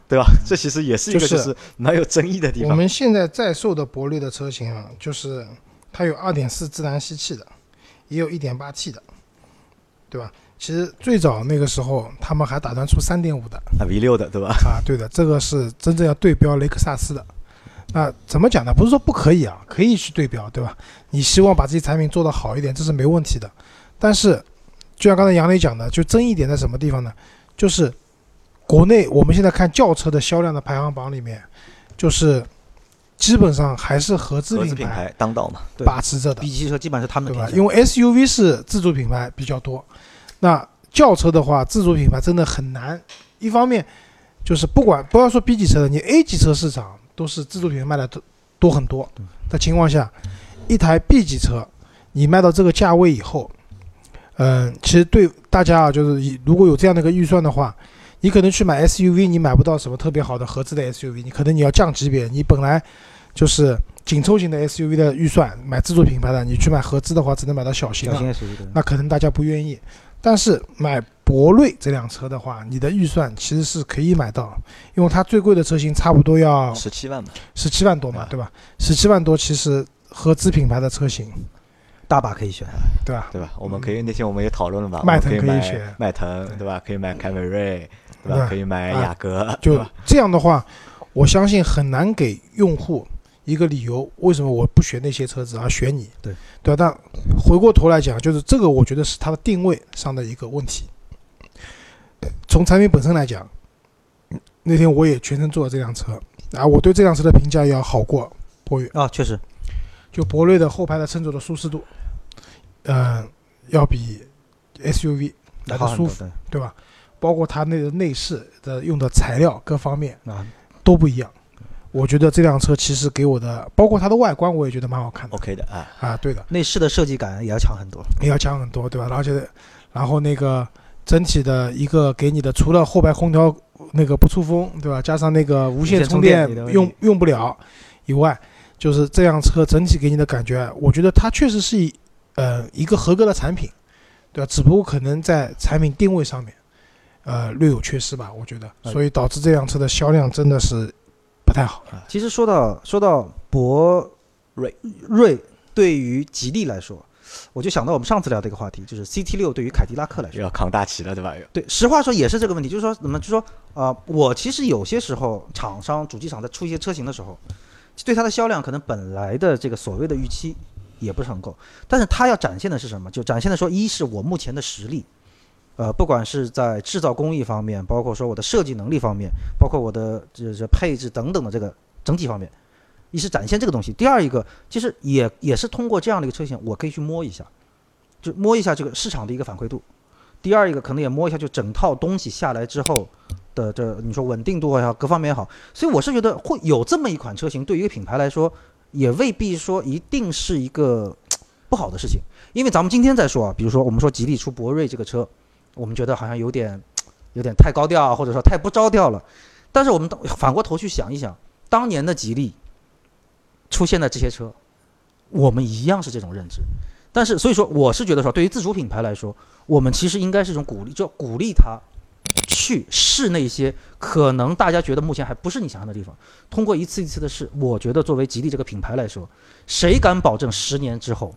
对吧？这其实也是一个就是蛮有争议的地方。我们现在在售的博瑞的车型啊，就是它有2.4自然吸气的，也有一点八 T 的，对吧？其实最早那个时候，他们还打算出三点五的啊 V 六的，对吧？啊，对的，这个是真正要对标雷克萨斯的。那怎么讲呢？不是说不可以啊，可以去对标，对吧？你希望把这些产品做得好一点，这是没问题的。但是，就像刚才杨磊讲的，就争议点在什么地方呢？就是国内我们现在看轿车的销量的排行榜里面，就是基本上还是合资品牌当道嘛，把持着的。B 级车基本上是他们对吧？因为 SUV 是自主品牌比较多。那轿车的话，自主品牌真的很难。一方面，就是不管不要说 B 级车的，你 A 级车市场都是自主品牌卖的多多很多的情况下，一台 B 级车你卖到这个价位以后，嗯，其实对大家啊，就是如果有这样的一个预算的话，你可能去买 SUV，你买不到什么特别好的合资的 SUV，你可能你要降级别，你本来就是紧凑型的 SUV 的预算买自主品牌的，你去买合资的话，只能买到小型的，那可能大家不愿意。但是买博瑞这辆车的话，你的预算其实是可以买到，因为它最贵的车型差不多要十七万嘛，十七万多嘛，对吧？十七万多其实合资品牌的车型大把可以选，对吧？对吧？我们可以那天我们也讨论了嘛，迈腾可以选，迈腾对吧？可以买凯美瑞，对吧？可以买雅阁，就这样的话，我相信很难给用户。一个理由，为什么我不选那些车子而选你？对对吧？但回过头来讲，就是这个，我觉得是它的定位上的一个问题。从产品本身来讲，那天我也全程坐了这辆车，啊，我对这辆车的评价要好过博越啊，确实，就博瑞的后排的乘坐的舒适度，嗯，要比 SUV 来的舒服，对吧？包括它那个内饰的用的材料各方面啊都不一样。我觉得这辆车其实给我的，包括它的外观，我也觉得蛮好看的。OK 的啊啊，对的，内饰的设计感也要强很多，也要强很多，对吧？而且，然后那个整体的一个给你的，除了后排空调那个不出风，对吧？加上那个无线充电用用不了以外，就是这辆车整体给你的感觉，我觉得它确实是一呃一个合格的产品，对吧？只不过可能在产品定位上面，呃略有缺失吧，我觉得，所以导致这辆车的销量真的是。不太好啊。其实说到说到博瑞瑞，对于吉利来说，我就想到我们上次聊的一个话题，就是 CT 六对于凯迪拉克来说要扛大旗了，对吧？对，实话说也是这个问题，就是说怎么就说啊，我其实有些时候厂商主机厂在出一些车型的时候，对它的销量可能本来的这个所谓的预期也不是很够，但是它要展现的是什么？就展现的说，一是我目前的实力。呃，不管是在制造工艺方面，包括说我的设计能力方面，包括我的这这配置等等的这个整体方面，一是展现这个东西，第二一个其实也也是通过这样的一个车型，我可以去摸一下，就摸一下这个市场的一个反馈度。第二一个可能也摸一下，就整套东西下来之后的这你说稳定度也好，各方面也好，所以我是觉得会有这么一款车型，对于一个品牌来说，也未必说一定是一个 不好的事情。因为咱们今天在说啊，比如说我们说吉利出博瑞这个车，我们觉得好像有点 有点太高调，或者说太不着调了。但是我们反过头去想一想，当年的吉利。出现的这些车，我们一样是这种认知，但是所以说，我是觉得说，对于自主品牌来说，我们其实应该是一种鼓励，就鼓励他去试那些可能大家觉得目前还不是你想象的地方。通过一次一次的试，我觉得作为吉利这个品牌来说，谁敢保证十年之后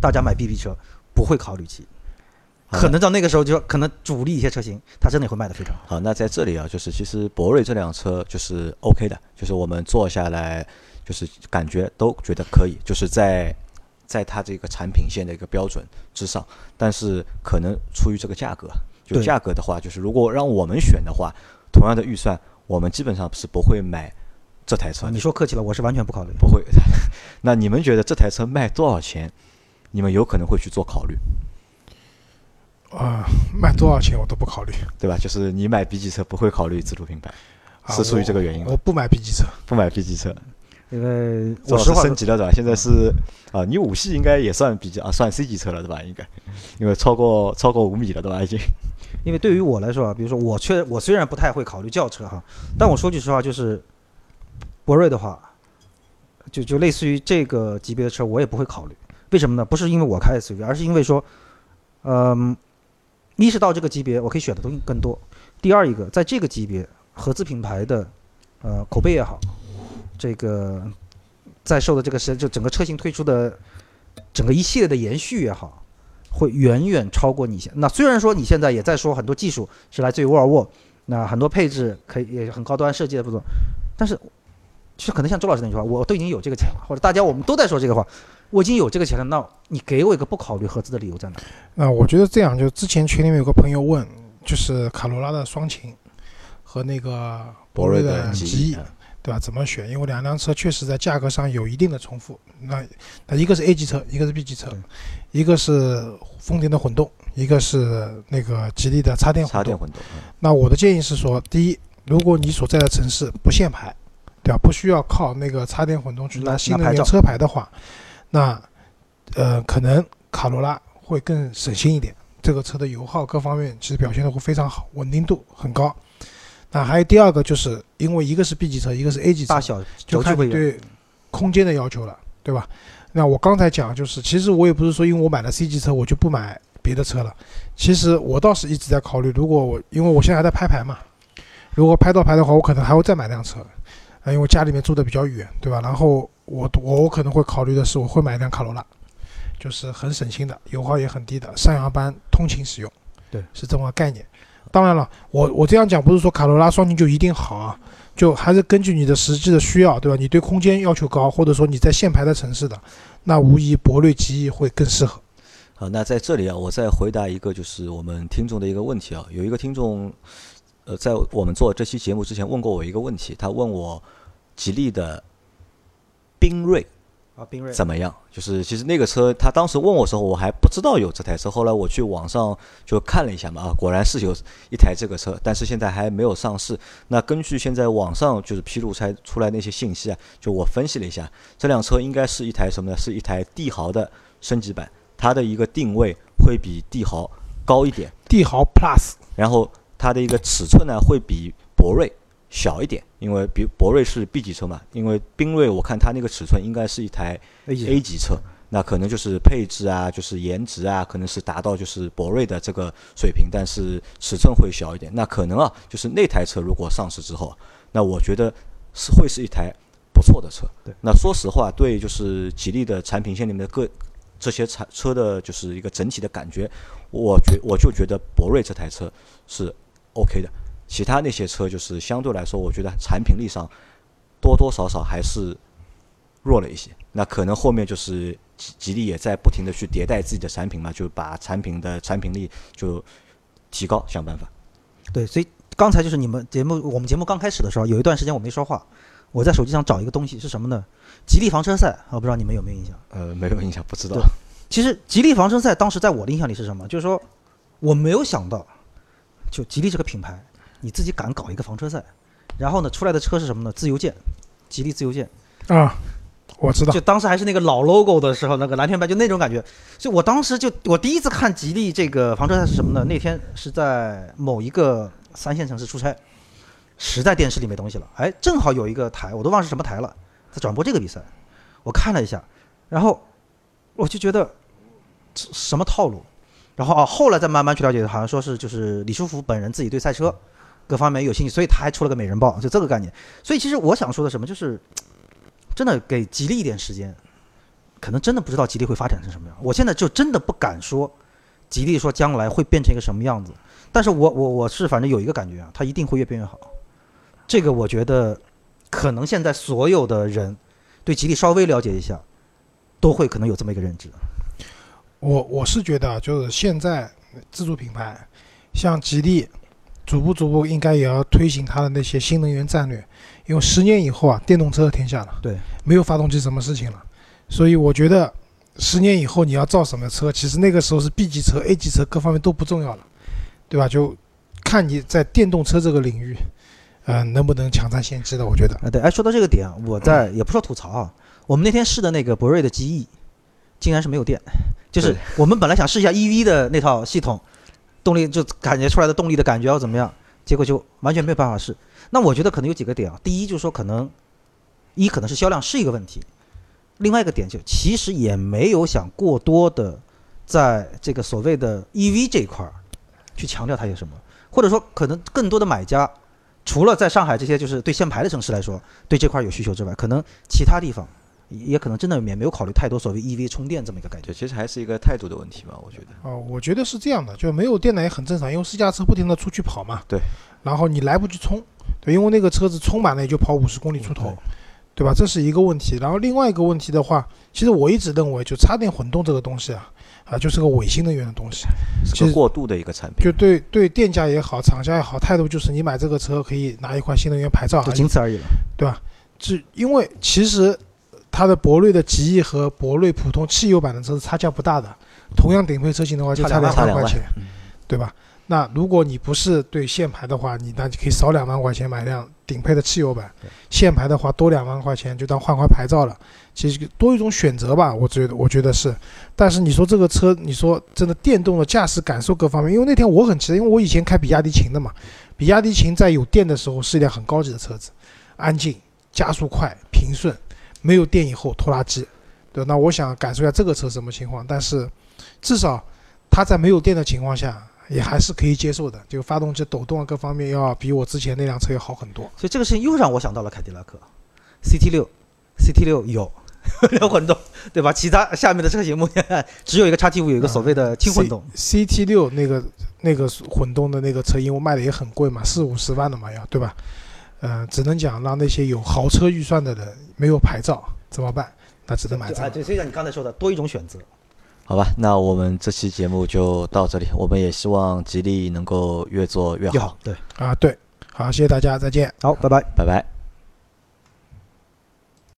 大家买 BB 车不会考虑吉？可能到那个时候，就可能主力一些车型，它真的会卖得非常好。那在这里啊，就是其实博瑞这辆车就是 OK 的，就是我们坐下来。就是感觉都觉得可以，就是在在它这个产品线的一个标准之上，但是可能出于这个价格，就价格的话，就是如果让我们选的话，同样的预算，我们基本上是不会买这台车。你说客气了，我是完全不考虑。不会。那你们觉得这台车卖多少钱？你们有可能会去做考虑？啊，卖多少钱我都不考虑，对吧？就是你买 B 级车不会考虑自主品牌，是出于这个原因。我不买 B 级车，不买 B 级车。因为我是升级了对吧？现在是啊，你五系应该也算比较啊，算 C 级车了对吧？应该，因为超过超过五米了对吧？已经。因为对于我来说啊，比如说我确我虽然不太会考虑轿车哈，但我说句实话，就是博瑞的话，就就类似于这个级别的车，我也不会考虑。为什么呢？不是因为我开 SUV，而是因为说，嗯，一是到这个级别我可以选的东西更多，第二一个在这个级别合资品牌的呃口碑也好。这个在售的这个是就整个车型推出的整个一系列的延续也好，会远远超过你现。那虽然说你现在也在说很多技术是来自于沃尔沃，那很多配置可以也很高端设计的不错，但是其实可能像周老师那句话，我都已经有这个钱了，或者大家我们都在说这个话，我已经有这个钱了，那你给我一个不考虑合资的理由在哪？那我觉得这样，就之前群里面有个朋友问，就是卡罗拉的双擎和那个博瑞的极翼。对吧？怎么选？因为两辆车确实在价格上有一定的重复。那那一个是 A 级车，一个是 B 级车，一个是丰田的混动，一个是那个吉利的插电插电混动。那我的建议是说，第一，如果你所在的城市不限牌，对吧？不需要靠那个插电混动去拿新能源车牌的话，那呃，可能卡罗拉会更省心一点。这个车的油耗各方面其实表现的会非常好，稳定度很高。那还有第二个，就是因为一个是 B 级车，一个是 A 级车，大小就看你对空间的要求了，对吧？那我刚才讲就是，其实我也不是说因为我买了 C 级车我就不买别的车了。其实我倒是一直在考虑，如果我因为我现在还在拍牌嘛，如果拍到牌的话，我可能还会再买辆车，啊，因为家里面住的比较远，对吧？然后我我我可能会考虑的是，我会买一辆卡罗拉，就是很省心的，油耗也很低的，上下班通勤使用，对，是这么个概念。当然了，我我这样讲不是说卡罗拉双擎就一定好啊，就还是根据你的实际的需要，对吧？你对空间要求高，或者说你在限牌的城市的，那无疑博瑞极翼会更适合。好，那在这里啊，我再回答一个就是我们听众的一个问题啊，有一个听众，呃，在我们做这期节目之前问过我一个问题，他问我吉利的缤瑞。啊，缤瑞怎么样？就是其实那个车，他当时问我时候，我还不知道有这台车。后来我去网上就看了一下嘛，啊，果然是有一台这个车，但是现在还没有上市。那根据现在网上就是披露出出来那些信息啊，就我分析了一下，这辆车应该是一台什么呢？是一台帝豪的升级版，它的一个定位会比帝豪高一点，帝豪 Plus，然后它的一个尺寸呢会比博瑞。小一点，因为比博瑞是 B 级车嘛，因为缤瑞我看它那个尺寸应该是一台 A 级车，那可能就是配置啊，就是颜值啊，可能是达到就是博瑞的这个水平，但是尺寸会小一点。那可能啊，就是那台车如果上市之后，那我觉得是会是一台不错的车。对，那说实话，对就是吉利的产品线里面的各这些产车的，就是一个整体的感觉，我觉我就觉得博瑞这台车是 OK 的。其他那些车就是相对来说，我觉得产品力上多多少少还是弱了一些。那可能后面就是吉吉利也在不停的去迭代自己的产品嘛，就把产品的产品力就提高，想办法。对，所以刚才就是你们节目，我们节目刚开始的时候，有一段时间我没说话，我在手机上找一个东西是什么呢？吉利房车赛，我不知道你们有没有印象。呃，没有印象，不知道。其实吉利房车赛当时在我的印象里是什么？就是说我没有想到，就吉利这个品牌，你自己敢搞一个房车赛，然后呢出来的车是什么呢？自由舰，吉利自由舰。啊，我知道就当时还是那个老 logo 的时候，那个蓝天白就那种感觉。所以我当时就我第一次看吉利这个房车赛是什么呢？那天是在某一个三线城市出差，实在电视里没东西了，哎，正好有一个台，我都忘是什么台了，在转播这个比赛。我看了一下，然后我就觉得这什么套路，然后啊，后来再慢慢去了解，好像说是就是李书福本人自己对赛车各方面有兴趣，所以他还出了个美人报，就这个概念。所以其实我想说的什么，就是真的给吉利一点时间，可能真的不知道吉利会发展成什么样。我现在就真的不敢说吉利说将来会变成一个什么样子，但是我我我是反正有一个感觉啊，它一定会越变越好。这个我觉得可能现在所有的人对吉利稍微了解一下，都会可能有这么一个认知。我我是觉得啊，就是现在自主品牌，像吉利，逐步逐步应该也要推行它的那些新能源战略，因为十年以后啊，电动车的天下了，对，没有发动机什么事情了，所以我觉得十年以后你要造什么车，其实那个时候是 B 级车、A 级车各方面都不重要了，对吧？就看你在电动车这个领域，呃，能不能抢占先机的？我觉得，啊，对，哎，说到这个点啊，我在也不说吐槽啊，我们那天试的那个博瑞的 GE，竟然是没有电，就是我们本来想试一下 EV 的那套系统，动力就感觉出来的动力的感觉要怎么样，结果就完全没有办法试。那我觉得可能有几个点啊，第一就是说可能一可能是销量是一个问题，另外一个点就其实也没有想过多的在这个所谓的 EV 这一块儿去强调它有什么，或者说可能更多的买家。除了在上海这些就是对限牌的城市来说，对这块有需求之外，可能其他地方也也可能真的也没有考虑太多所谓 EV 充电这么一个概念。对，其实还是一个态度的问题吧，我觉得。哦，我觉得是这样的，就没有电呢也很正常，因为试驾车不停的出去跑嘛。对。然后你来不及充，对，因为那个车子充满了也就跑五十公里出头，对吧？这是一个问题。然后另外一个问题的话，其实我一直认为，就插电混动这个东西啊，啊，就是个伪新能源的东西。是个过渡的一个产品就。对对店家也好，厂家也好，态度就是你买这个车可以拿一块新能源牌照就，仅此而已了。对吧？是因为其实它的博瑞的极翼和博瑞普通汽油版的车子差价不大的，同样顶配车型的话就差差两万块钱，嗯对吧？那如果你不是对限牌的话，你那就可以少两万块钱买辆顶配的汽油版对；限牌的话多两万块钱就当换块牌照了。其实多一种选择吧，我觉得我觉得是。但是你说这个车，你说真的电动的驾驶感受各方面，因为那天我很期待，因为我以前开比亚迪秦的嘛，比亚迪秦在有电的时候是一辆很高级的车子，安静、加速快、平顺，没有电以后拖拉机。对，那我想感受一下这个车什么情况，但是至少它在没有电的情况下。也还是可以接受的，就发动机抖动啊，各方面要比我之前那辆车要好很多。所以这个事情又让我想到了凯迪拉克 CT 六，CT 六有 有混动，对吧？其他下面的车型目前只有一个 x T 五有一个所谓的轻混动。C T 六那个那个混动的那个车，因为卖的也很贵嘛，四五十万的嘛要，对吧？呃，只能讲让那些有豪车预算的人没有牌照怎么办？那只能买这啊，个。对，所以像你刚才说的，多一种选择。好吧，那我们这期节目就到这里。我们也希望吉利能够越做越好越好。，对，啊，对，好，谢谢大家，再见。好，拜拜。拜拜。